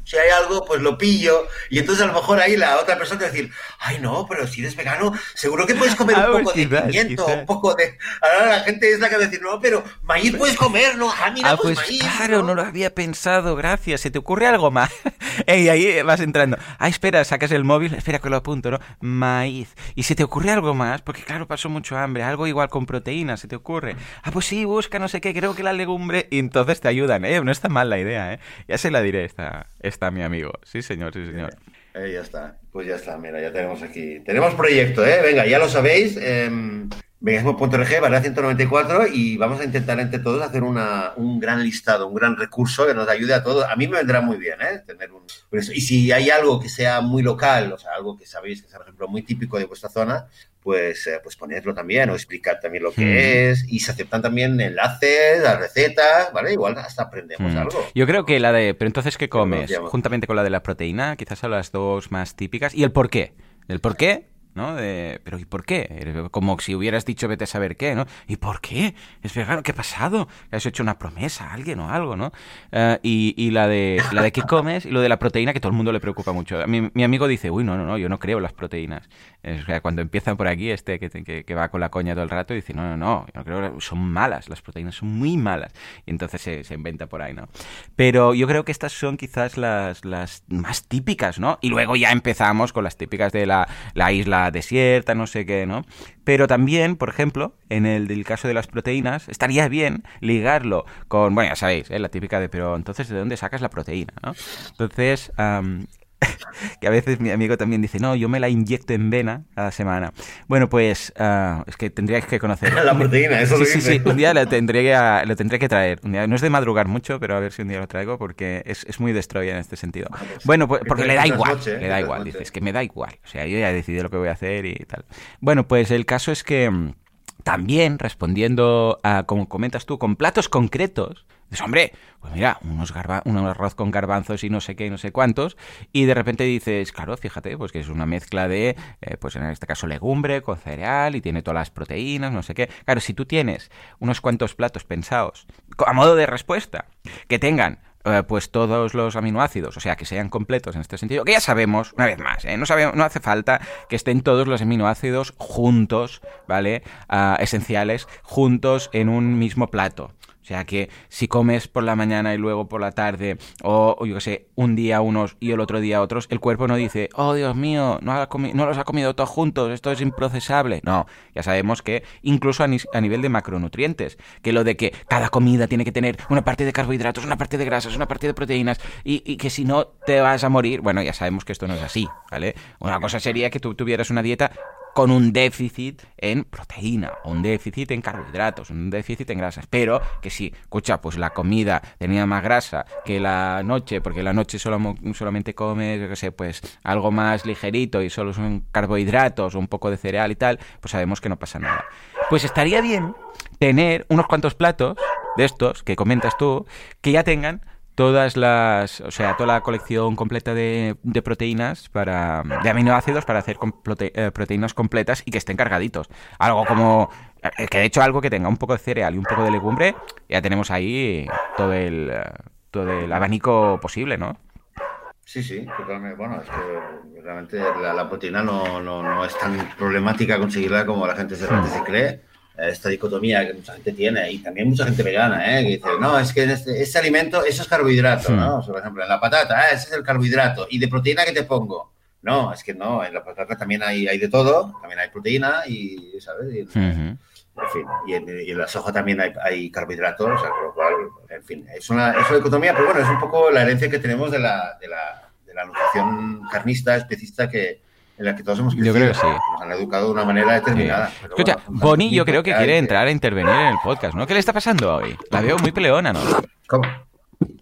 si hay algo, pues lo pillo. Y entonces a lo mejor ahí la otra persona te va a decir, ay no, pero si eres vegano, seguro que puedes comer un poco de pimiento, un poco de. Ahora la gente es la que va a decir, no, pero maíz puedes comer, ¿no? Ah, mira, ah, pues, pues Claro, ¿no? lo había pensado, gracias. ¿Se te ocurre algo más? y ahí vas entrando. Ah, espera, sacas el móvil, espera que lo apunto, ¿no? Maíz. Y se te ocurre algo más, porque claro, pasó mucho hambre, algo igual con proteínas, se te ocurre. Ah, pues sí, busca no sé qué, creo que la legumbre. Y entonces te ayudan, ¿eh? No está mal la idea, ¿eh? Ya se la diré, está, está mi amigo. Sí, señor, sí, señor. Eh, ya está, pues ya está, mira, ya tenemos aquí. Tenemos proyecto, ¿eh? Venga, ya lo sabéis. Eh, Veganismo.org, barra 194, y vamos a intentar entre todos hacer una, un gran listado, un gran recurso que nos ayude a todos. A mí me vendrá muy bien, ¿eh? Tener un, y si hay algo que sea muy local, o sea, algo que sabéis que sea, por ejemplo, muy típico de vuestra zona, pues, eh, pues ponedlo también o explicar también lo que es y se aceptan también enlaces, las recetas, ¿vale? Igual hasta aprendemos hmm. algo. Yo creo que la de, pero entonces, ¿qué comes? Juntamente con la de la proteína, quizás son las dos más típicas. ¿Y el por qué? El por qué ¿no? De, pero ¿y por qué? Como si hubieras dicho vete a saber qué, ¿no? ¿Y por qué? Es vegano, ¿qué ha pasado? ¿Has hecho una promesa a alguien o algo, no? Eh, y, y, la de la de qué comes y lo de la proteína que todo el mundo le preocupa mucho. Mi, mi amigo dice, uy, no, no, no, yo no creo en las proteínas. Es, cuando empiezan por aquí, este que, que, va con la coña todo el rato, dice, no, no, no, yo no creo, son malas, las proteínas son muy malas. Y entonces se, se inventa por ahí, ¿no? Pero yo creo que estas son quizás las, las más típicas, ¿no? Y luego ya empezamos con las típicas de la, la isla desierta, no sé qué, ¿no? Pero también, por ejemplo, en el del caso de las proteínas, estaría bien ligarlo con, bueno, ya sabéis, ¿eh? la típica de, pero entonces, ¿de dónde sacas la proteína? ¿no? Entonces, que a veces mi amigo también dice, no, yo me la inyecto en vena cada semana. Bueno, pues uh, es que tendríais que conocer. La proteína, eso sí, sí, sí, un día lo tendré que, lo tendré que traer. Un día, no es de madrugar mucho, pero a ver si un día lo traigo porque es, es muy destroyer en este sentido. Pues, bueno, pues, porque le da igual, le da igual, dices, que me da igual. O sea, yo ya he decidido lo que voy a hacer y tal. Bueno, pues el caso es que mm, también respondiendo a, como comentas tú, con platos concretos, Hombre, pues mira, unos un arroz con garbanzos y no sé qué, no sé cuántos, y de repente dices, claro, fíjate, pues que es una mezcla de, eh, pues en este caso legumbre con cereal y tiene todas las proteínas, no sé qué. Claro, si tú tienes unos cuantos platos pensados a modo de respuesta que tengan eh, pues todos los aminoácidos, o sea, que sean completos en este sentido, que ya sabemos, una vez más, ¿eh? no, no hace falta que estén todos los aminoácidos juntos, ¿vale? Ah, esenciales, juntos en un mismo plato. O sea que si comes por la mañana y luego por la tarde, o, yo qué sé, un día unos y el otro día otros, el cuerpo no dice, oh Dios mío, no, no los ha comido todos juntos, esto es improcesable. No, ya sabemos que incluso a, nivel de macronutrientes, que lo de que cada comida tiene que tener una parte de carbohidratos, una parte de grasas, una parte de proteínas, y, y que si no te vas a morir, bueno, ya sabemos que esto no es así, ¿vale? Una cosa sería que tú tuvieras una dieta con un déficit en proteína, un déficit en carbohidratos, un déficit en grasas. Pero que si, escucha, pues la comida tenía más grasa que la noche, porque la noche solo, solamente comes, yo qué sé, pues algo más ligerito y solo son carbohidratos, un poco de cereal y tal, pues sabemos que no pasa nada. Pues estaría bien tener unos cuantos platos de estos que comentas tú, que ya tengan todas las, o sea, toda la colección completa de, de proteínas para, de aminoácidos para hacer eh, proteínas completas y que estén cargaditos. Algo como, eh, que de hecho algo que tenga un poco de cereal y un poco de legumbre, ya tenemos ahí todo el, todo el abanico posible, ¿no? Sí, sí, totalmente. Bueno, es que realmente la, proteína no, no, no, es tan problemática conseguirla como la gente se, hmm. se cree esta dicotomía que mucha gente tiene y también mucha gente vegana, ¿eh? que dice, no, es que este, ese alimento, eso es carbohidrato, ¿no? por ejemplo, en la patata, ese es el carbohidrato. ¿Y de proteína que te pongo? No, es que no, en la patata también hay, hay de todo, también hay proteína y, ¿sabes? Y, En fin, y en, la soja también hay, hay carbohidratos, o sea, con lo cual, en fin, es una, es una dicotomía, pero bueno, es un poco la herencia que tenemos de la, de la, de la nutrición carnista, especista que, en la que todos hemos crecido. Yo creo que sí. Nos han educado de una manera determinada. Escucha, Bonnie yo creo que quiere entrar a intervenir en el podcast, ¿no? ¿Qué le está pasando hoy? La veo muy peleona, ¿no? ¿Cómo?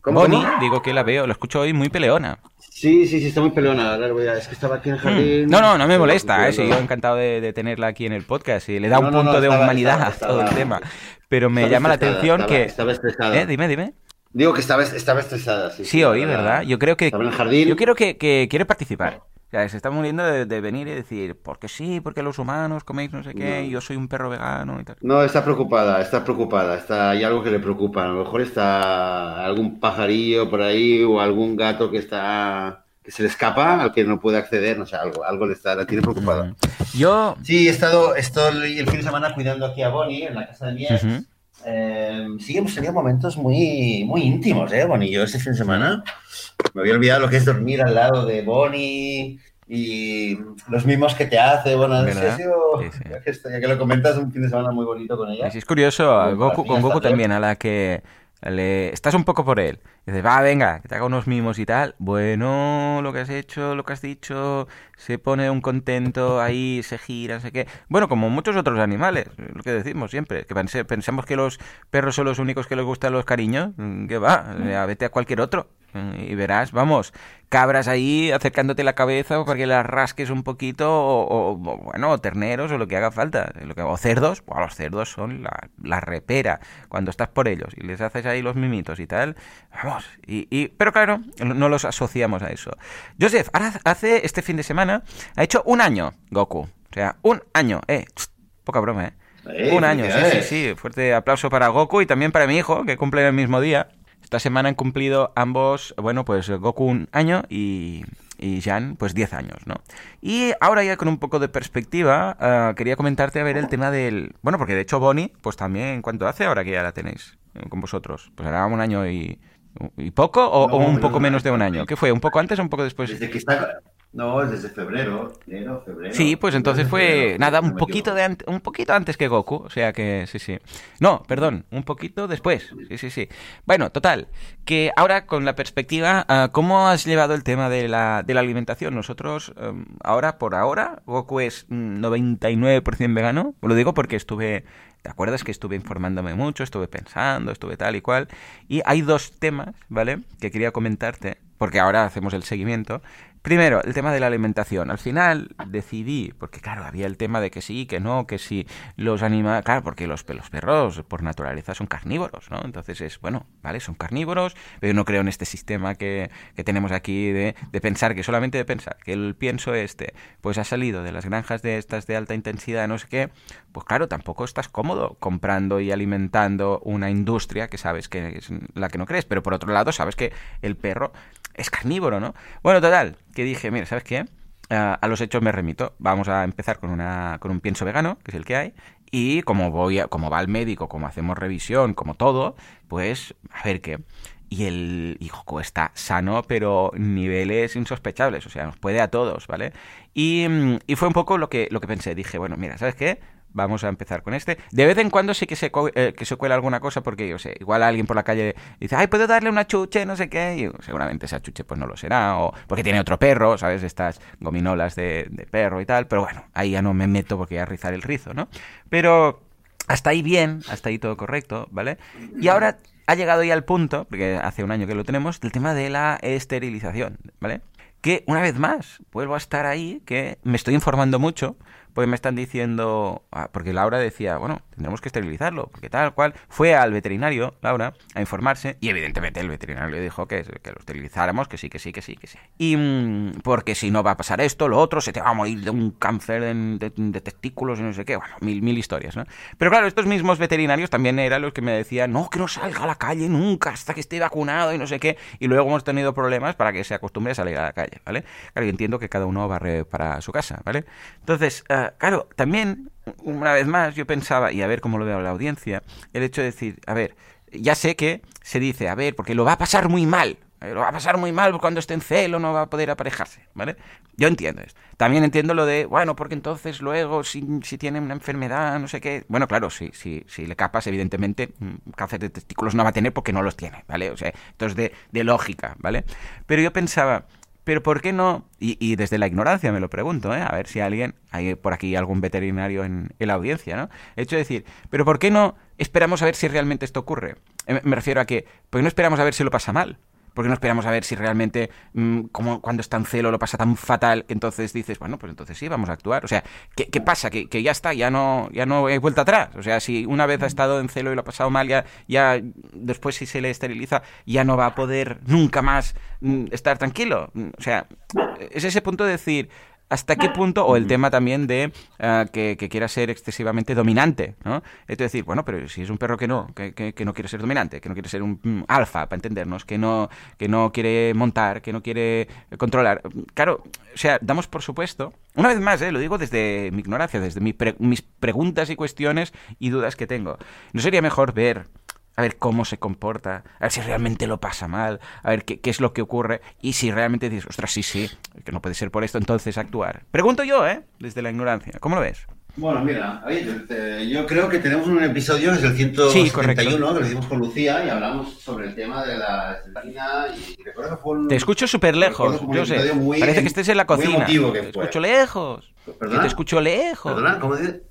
¿Cómo Bonnie, digo que la veo, lo escucho hoy muy peleona. Sí, sí, sí, está muy pelona. Es que estaba aquí en el jardín. No, no, no me molesta. ¿eh? Sí, yo encantado de, tenerla aquí en el podcast y le da un punto de humanidad a todo el tema. Pero me llama la atención que. Estaba estresada. ¿Eh? Dime, dime. Digo que estaba, estaba estresada. Sí, sí, hoy, ¿verdad? Yo creo que. Estaba en el jardín. Yo creo que, que quiere participar. O sea, se está muriendo de, venir y decir, porque sí, porque los humanos coméis no sé qué, yo soy un perro vegano y tal. No, está preocupada, está preocupada, está, hay algo que le preocupa. A lo mejor está algún pajarillo por ahí o algún gato que está que se le escapa, al que no puede acceder, no sé, algo, algo le está, la tiene preocupada. Yo... Sí, he estado, estoy el fin de semana cuidando aquí a Bonnie en la casa de Mies. Eh, sí, hemos tenido momentos muy, muy íntimos, ¿eh, Bonnie? Yo este fin de semana me había olvidado lo que es dormir al lado de Bonnie y los mismos que te hace. Bueno, sí, Ya, que, lo comentas, un fin de semana muy bonito con ella. Sí, es curioso, Goku, con Goku también, a la que le, estás un poco por él. Dice, va, venga, que te haga unos mimos y tal. Bueno, lo que has hecho, lo que has dicho, se pone un contento ahí, se gira, sé qué. Bueno, como muchos otros animales, lo que decimos siempre, que pensamos que los perros son los únicos que les gustan los cariños, que va, vete a cualquier otro. Y verás, vamos, cabras ahí acercándote la cabeza para que las rasques un poquito, o, bueno, terneros o lo que haga falta. Lo que, o cerdos, pues los cerdos son la, repera cuando estás por ellos y les haces ahí los mimitos y tal. Vamos, y, pero claro, no los asociamos a eso. Joseph, ahora hace este fin de semana, ha hecho un año Goku. O sea, un año, eh, poca broma, eh. eh un año, sí, sí, sí. Fuerte aplauso para Goku y también para mi hijo, que cumple el mismo día. Esta semana han cumplido ambos, bueno, pues Goku un año y, y Jan, pues 10 años, ¿no? Y ahora ya con un poco de perspectiva, eh, quería comentarte a ver el tema del... Bueno, porque de hecho Bonnie, pues también, ¿cuánto hace ahora que ya la tenéis eh, con vosotros? Pues hará un año y... ¿Y poco o, un poco menos de un año? ¿Qué fue? ¿Un poco antes o un poco después? Desde que está, no, desde febrero, enero, febrero. Sí, pues entonces fue nada, un poquito de un poquito antes que Goku, o sea que sí, sí. No, perdón, un poquito después. Sí, sí, sí. Bueno, total, que ahora con la perspectiva, ah, ¿cómo has llevado el tema de la, de la alimentación? Nosotros em, ahora por ahora Goku es 99% vegano, lo digo porque estuve ¿Te acuerdas que estuve informándome mucho, estuve pensando, estuve tal y cual? Y hay dos temas, ¿vale? Que quería comentarte, porque ahora hacemos el seguimiento Primero, el tema de la alimentación. Al final decidí, porque claro, había el tema de que sí, que no, que si los animales... Claro, porque los, los perros por naturaleza son carnívoros, ¿no? Entonces es, bueno, vale, son carnívoros, pero yo no creo en este sistema que, que tenemos aquí de, de, pensar, que solamente de pensar, que el pienso este, pues ha salido de las granjas de estas de alta intensidad, no sé qué, pues claro, tampoco estás cómodo comprando y alimentando una industria que sabes que es la que no crees, pero por otro lado sabes que el perro es carnívoro, ¿no? Bueno, total, que dije, mira, ¿sabes qué? Uh, a los hechos me remito. Vamos a empezar con, una, con un pienso vegano, que es el que hay, y como voy a, como va al médico, como hacemos revisión, como todo, pues a ver qué. Y el hijo está sano, pero niveles insospechables, o sea, nos puede a todos, ¿vale? Y, y fue un poco lo que, lo que pensé. Dije, bueno, mira, ¿sabes qué? Vamos a empezar con este. De vez en cuando sí que se, eh, que se cuela alguna cosa porque, yo sé, igual alguien por la calle dice, ay, ¿puedo darle una chuche? No sé qué. Y seguramente esa chuche pues no lo será. O porque tiene otro perro, ¿sabes? Estas gominolas de, perro y tal. Pero bueno, ahí ya no me meto porque voy a rizar el rizo, ¿no? Pero hasta ahí bien, hasta ahí todo correcto, ¿vale? Y ahora ha llegado ya el punto, porque hace un año que lo tenemos, del tema de la esterilización, ¿vale? Que una vez más vuelvo a estar ahí, que me estoy informando mucho, pues me están diciendo, ah, porque Laura decía, bueno, tendremos que esterilizarlo, porque tal cual, fue al veterinario, Laura, a informarse, y evidentemente el veterinario le dijo que, que lo esterilizáramos, que sí, que sí, que sí, que sí. Y mmm, porque si no va a pasar esto, lo otro, se te va a morir de un cáncer de, testículos y no sé qué, bueno, mil, mil historias, ¿no? Pero claro, estos mismos veterinarios también eran los que me decían, no, que no salga a la calle nunca hasta que esté vacunado y no sé qué, y luego hemos tenido problemas para que se acostumbre a salir a la calle, ¿vale? Claro, yo entiendo que cada uno barre para su casa, ¿vale? Entonces, uh, claro, también, una vez más, yo pensaba, y a ver cómo lo veo la audiencia, el hecho de decir, a ver, ya sé que se dice, a ver, porque lo va a pasar muy mal, lo va a pasar muy mal cuando esté en celo, no va a poder aparejarse, ¿vale? Yo entiendo esto. También entiendo lo de, bueno, porque entonces luego, si, si tiene una enfermedad, no sé qué. Bueno, claro, si, si, si le capas, evidentemente, cáncer de testículos no va a tener porque no los tiene, ¿vale? O sea, esto es de, de lógica, ¿vale? Pero yo pensaba, pero ¿por qué no? Y, y, desde la ignorancia me lo pregunto, ¿eh? A ver si alguien, hay por aquí algún veterinario en, la audiencia, ¿no? He hecho decir, pero ¿por qué no esperamos a ver si realmente esto ocurre? Me, me refiero a que, ¿por qué no esperamos a ver si lo pasa mal? Porque no esperamos a ver si realmente, mmm, como cuando está en celo, lo pasa tan fatal que entonces dices, bueno, pues entonces sí, vamos a actuar. O sea, ¿qué, qué pasa? Que, que, ya está, ya no, ya no hay vuelta atrás. O sea, si una vez ha estado en celo y lo ha pasado mal, ya, ya después si se le esteriliza, ya no va a poder nunca más mmm, estar tranquilo. O sea, es ese punto de decir, hasta qué punto, o el tema también de uh, que, quiera ser excesivamente dominante, ¿no? Es decir, bueno, pero si es un perro que no, que, que, no quiere ser dominante, que no quiere ser un um, alfa, para entendernos, que no, que no quiere montar, que no quiere controlar. Claro, o sea, damos por supuesto, una vez más, ¿eh? lo digo desde mi ignorancia, desde pre mis preguntas y cuestiones y dudas que tengo. ¿No sería mejor ver a ver cómo se comporta, a ver si realmente lo pasa mal, a ver qué, qué, es lo que ocurre y si realmente dices, ostras, sí, sí, que no puede ser por esto, entonces actuar. Pregunto yo, ¿eh? Desde la ignorancia. ¿Cómo lo ves? Bueno, mira, yo creo que tenemos un episodio, es el 171, sí, que lo hicimos con Lucía y hablamos sobre el tema de la estamina y recuerdo que fue un... Te escucho súper lejos, yo sé. Parece que estés en la cocina. Te escucho lejos. Te escucho lejos. ¿Perdona? ¿Cómo dices?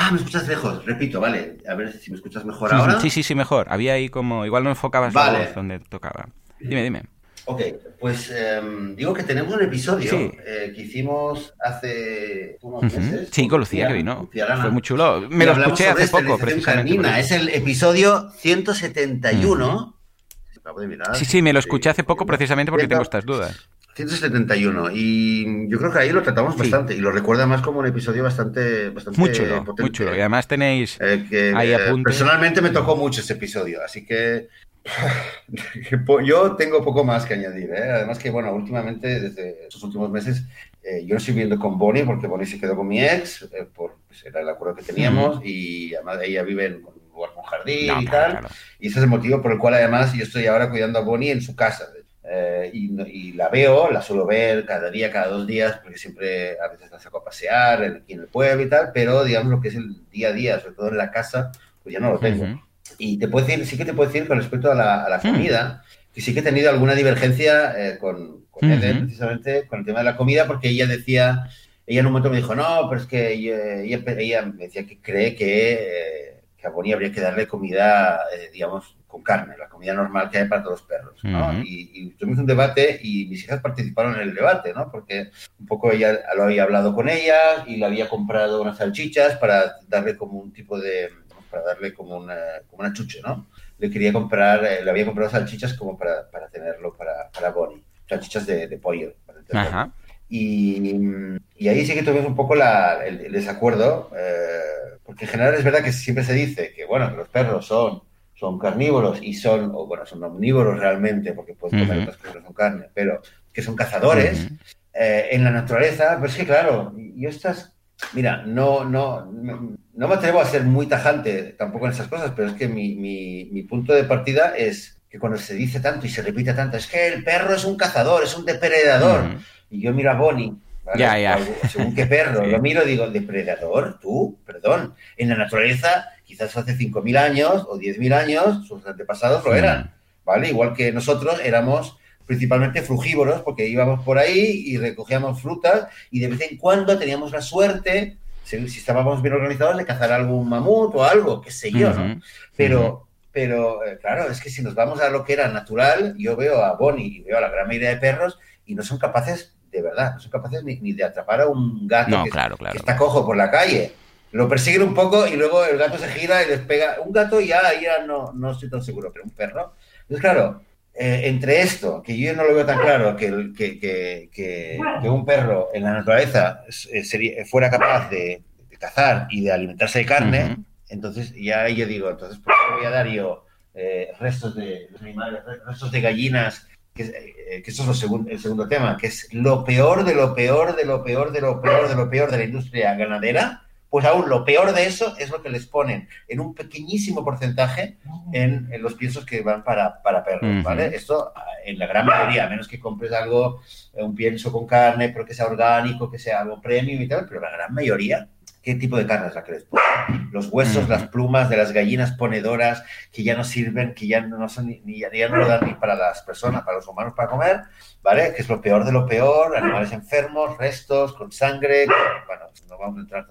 Ah, me escuchas lejos, repito, vale. A ver si me escuchas mejor ahora. Sí, sí, sí, mejor. Había ahí como. Igual no enfocabas vale. la voz donde tocaba. Dime, dime. Ok, pues eh, digo que tenemos un episodio sí. eh, que hicimos hace unos uh -huh. meses. Sí, con Lucía, que vino. Fue muy chulo. Me lo escuché hace poco, precisamente. Canina. Es el episodio 171. Uh -huh. Sí, sí, me lo escuché hace poco precisamente porque tengo estas dudas. 171 y yo creo que ahí lo tratamos sí. bastante y lo recuerda más como un episodio bastante, bastante muy chulo, potente. Muy chulo. Y además tenéis eh, que, ahí apuntes. Personalmente me tocó mucho ese episodio, así que yo tengo poco más que añadir. ¿eh? Además que, bueno, últimamente, desde estos últimos meses, eh, yo no estoy viviendo con Bonnie porque Bonnie se quedó con mi ex, eh, por, pues era el acuerdo que teníamos, mm. y además ella vive en un lugar con jardín no, y tal. Claro. Y ese es el motivo por el cual además yo estoy ahora cuidando a Bonnie en su casa. Eh, y, y, la veo, la suelo ver cada día, cada dos días, porque siempre a veces la saco a pasear aquí en el pueblo y tal, pero digamos lo que es el día a día, sobre todo en la casa, pues ya no lo tengo. Uh -huh. Y te puedo decir, sí que te puedo decir con respecto a la, a la comida, que sí que he tenido alguna divergencia eh, con, con uh -huh. él, precisamente con el tema de la comida, porque ella decía, ella en un momento me dijo, no, pero es que ella, ella, ella me decía que cree que, eh, que a Bonnie habría que darle comida, eh, digamos, con carne, la comida normal que hay para todos los perros, ¿no? y, y, tuvimos un debate y mis hijas participaron en el debate, ¿no? Porque un poco ella lo había hablado con ellas y le había comprado unas salchichas para darle como un tipo de, para darle como una, como una chuche, ¿no? Le quería comprar, eh, le había comprado salchichas como para, para tenerlo para, para Bonnie, salchichas de, de pollo, para Ajá. Y, y, ahí sí que tuvimos un poco la, el, desacuerdo, eh, porque en general es verdad que siempre se dice que, bueno, que los perros son, son carnívoros y son, o bueno, son omnívoros realmente, porque pueden comer otras cosas son carne, pero que son cazadores eh, en la naturaleza. Pues es que, claro, yo estas, mira, no, no, no me atrevo a ser muy tajante tampoco en esas cosas, pero es que mi, mi, mi punto de partida es que cuando se dice tanto y se repite tanto, es que el perro es un cazador, es un depredador y yo miro a Bonnie, Ya, ya. según qué perro, lo miro y digo, ¿depredador? ¿Tú? Perdón. En la naturaleza, quizás hace 5.000 años o 10.000 años, sus antepasados lo eran, ¿vale? Igual que nosotros éramos principalmente frugívoros, porque íbamos por ahí y recogíamos frutas y de vez en cuando teníamos la suerte, si, estábamos bien organizados, de cazar algún mamut o algo, qué sé yo, ¿no? Pero... Pero, eh, claro, es que si nos vamos a lo que era natural, yo veo a Bonnie y veo a la gran mayoría de perros y no son capaces de verdad, no son capaces ni, de atrapar a un gato que, está cojo por la calle. Lo persiguen un poco y luego el gato se gira y les pega. Un gato ya, ya no, no estoy tan seguro, pero un perro. Entonces, claro, eh, entre esto, que yo no lo veo tan claro, que, que, que, que un perro en la naturaleza eh, sería, fuera capaz de, cazar y de alimentarse de carne, entonces ya yo digo, entonces, ¿por qué voy a dar yo eh, restos de animales, restos de gallinas eh, que, eso es lo el segundo tema, que es lo peor de lo peor de lo peor de lo peor de lo peor de la industria ganadera, pues aún lo peor de eso es lo que les ponen en un pequeñísimo porcentaje en, los piensos que van para, para perros, ¿vale? Esto en la gran mayoría, a menos que compres algo, eh, un pienso con carne, pero que sea orgánico, que sea algo premium y tal, pero la gran mayoría ¿Qué tipo de carne es la que les ponen? Los huesos, las plumas de las gallinas ponedoras que ya no sirven, que ya no son ni, ya no lo dan ni para las personas, para los humanos para comer, ¿vale? Que es lo peor de lo peor, animales enfermos, restos, con sangre, bueno, no vamos a entrar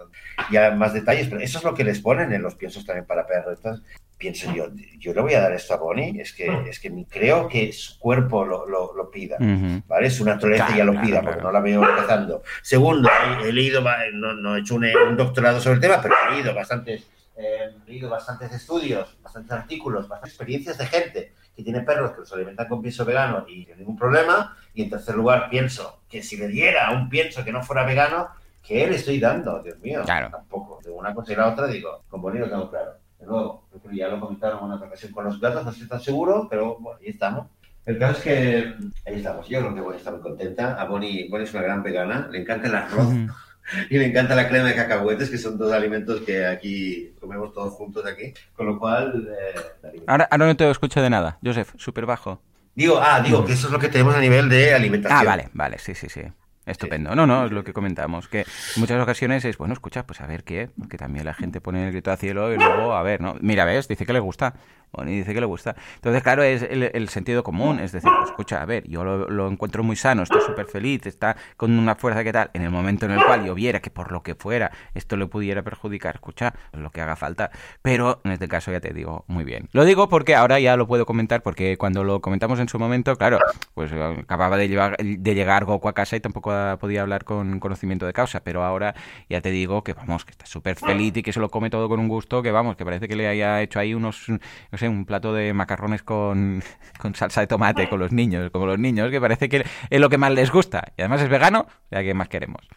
ya en más detalles, pero eso es lo que les ponen en los piensos también para perros. Entonces, pienso yo, yo le voy a dar esto a Bonnie, es que, es que creo que su cuerpo lo, lo, pida, ¿vale? Su naturaleza ya lo pida, porque no la veo empezando. Segundo, he, leído, no, no, he hecho un, doctorado sobre el tema, pero he leído bastantes, eh, he leído bastantes estudios, bastantes artículos, bastantes experiencias de gente que tiene perros que los alimentan con pienso vegano y sin ningún problema. Y en tercer lugar, pienso que si le diera un pienso que no fuera vegano, ¿qué le estoy dando? Dios mío, tampoco. De una cosa y la otra digo, con Bonnie lo tengo claro. De nuevo, ya lo comentaron en una ocasión con los gatos, no estoy tan seguro, pero bueno, ahí estamos. El caso es que ahí estamos. Yo creo que Bonnie está muy contenta. A Bonnie, Bonnie es una gran vegana, le encanta el arroz. y le encanta la crema de cacahuetes, que son dos alimentos que aquí comemos todos juntos aquí. Con lo cual... Eh, ahora, ahora no te escucho de nada, Joseph, súper bajo. Digo, ah, digo, que eso es lo que tenemos a nivel de alimentación. Ah, vale, vale, sí, sí, sí. Estupendo. No, no, es lo que comentamos, que en muchas ocasiones es, bueno, escucha, pues a ver qué, porque también la gente pone el grito al cielo y luego, a ver, ¿no? Mira, ves, dice que le gusta. Bueno, y dice que le gusta. Entonces, claro, es el, sentido común, es decir, pues, escucha, a ver, yo lo, encuentro muy sano, está súper feliz, está con una fuerza que tal, en el momento en el cual yo viera que por lo que fuera esto le pudiera perjudicar, escucha, lo que haga falta. Pero en este caso ya te digo, muy bien. Lo digo porque ahora ya lo puedo comentar, porque cuando lo comentamos en su momento, claro, pues acababa de, llevar, de llegar Goku a casa y tampoco podía hablar con conocimiento de causa, pero ahora ya te digo que vamos, que está súper feliz y que se lo come todo con un gusto, que vamos, que parece que le haya hecho ahí unos no sé, un plato de macarrones con, con salsa de tomate con los niños, como los niños, que parece que es lo que más les gusta. Y además es vegano, ya que más queremos.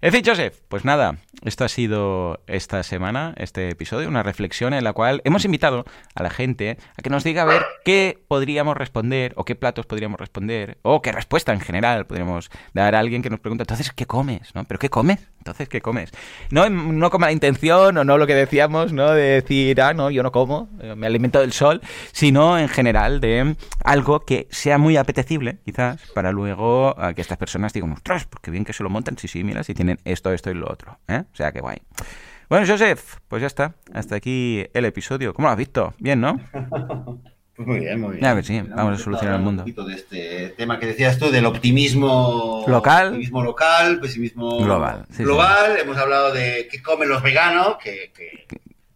En fin, Joseph, pues nada, esto ha sido esta semana, este episodio, una reflexión en la cual hemos invitado a la gente a que nos diga a ver qué podríamos responder o qué platos podríamos responder o qué respuesta en general podríamos dar a alguien que nos pregunta, entonces, ¿qué comes? ¿No? ¿Pero qué comes? Entonces, ¿qué comes? No, no con la intención o no lo que decíamos, ¿no? De decir, ah, no, yo no como, eh, me alimento del sol, sino en general de algo que sea muy apetecible, quizás, para luego que estas personas digan, ostras, porque bien que se lo montan, sí, sí, mira, si tienen esto, esto y lo otro, ¿eh? O sea, que guay. Bueno, Joseph, pues ya está. Hasta aquí el episodio. ¿Cómo lo has visto? Bien, ¿no? Pues muy bien, muy bien. Ya, sí, vamos a solucionar el mundo. Un poquito de este tema que decías tú, del optimismo local, optimismo local, pesimismo global. global. Hemos hablado de qué comen los veganos, que,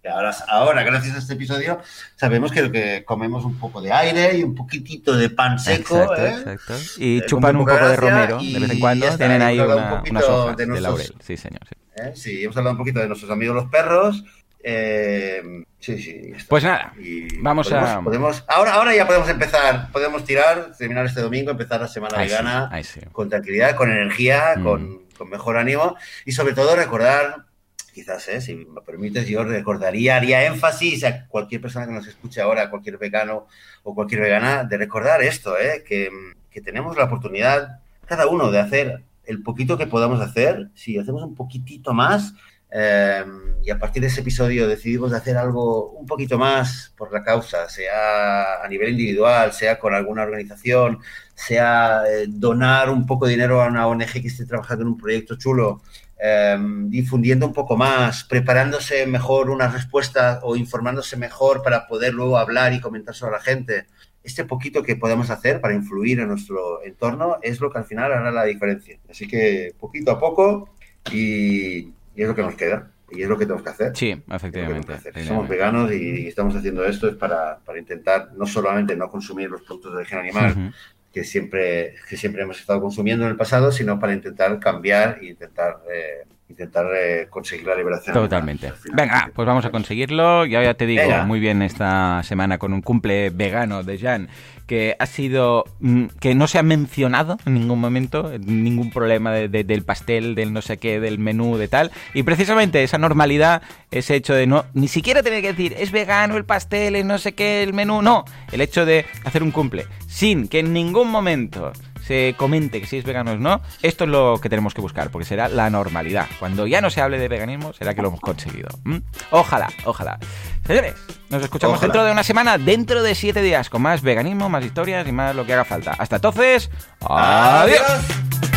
Ahora, ahora, gracias a este episodio, sabemos que, que comemos un poco de aire y un poquitito de pan seco. Exacto, ¿eh? exacto. Y Eh, chupan un poco de romero, de vez en cuando. está, Tienen ahí hemos hablado una- un poquito unas hojas de de, nuestros- laurel. Sí, señor. sí. ¿Eh? Sí, hemos hablado un poquito de nuestros amigos los perros. Eh, sí, sí. está. Pues nada, Y vamos podemos- a- podemos- ahora, ahora ya podemos empezar, podemos tirar, terminar este domingo, empezar la semana Ahí sí, vegana ahí sí. con tranquilidad, con energía, Mm. con, con mejor ánimo y sobre todo recordar, quizás, eh, si me permites, yo recordaría, haría énfasis a cualquier persona que nos escuche ahora, cualquier vegano o cualquier vegana, de recordar esto, eh, que, que tenemos la oportunidad, cada uno, de hacer el poquito que podamos hacer, si hacemos un poquitito más, eh, y a partir de ese episodio decidimos de hacer algo un poquito más por la causa, sea a nivel individual, sea con alguna organización, sea eh, donar un poco de dinero a una ONG que esté trabajando en un proyecto chulo, eh, difundiendo un poco más, preparándose mejor unas respuestas o informándose mejor para poder luego hablar y comentárselo a la gente. Este poquito que podemos hacer para influir en nuestro entorno es lo que al final hará la diferencia. Así que poquito a poco y, y es lo que nos queda. Y es lo que tenemos que hacer. Sí, efectivamente. que hacer. efectivamente. Somos veganos y estamos haciendo esto es para, para intentar no solamente no consumir los productos de origen animal, que siempre, que siempre hemos estado consumiendo en el pasado, sino para intentar cambiar e intentar, eh, intentar eh, conseguir la liberación. Totalmente. final. Venga, pues vamos a conseguirlo. Ya, ya te digo, Venga. muy bien esta semana con un cumple vegano de Jan, que ha sido. mm, que no se ha mencionado en ningún momento, ningún problema de- de- del pastel, del no sé qué, del menú, de tal. Y precisamente esa normalidad, ese hecho de no. ni siquiera tener que decir, es vegano el pastel, es no sé qué, el menú. No, el hecho de hacer un cumple sin que en ningún momento se comente que si es vegano o no, esto es lo que tenemos que buscar, porque será la normalidad. Cuando ya no se hable de veganismo, será que lo hemos conseguido. ¿m? Ojalá, ojalá. Señores, nos escuchamos Ojalá. dentro de una semana, dentro de siete días, con más veganismo, más historias y más lo que haga falta. Hasta entonces, adiós. ¡Adiós!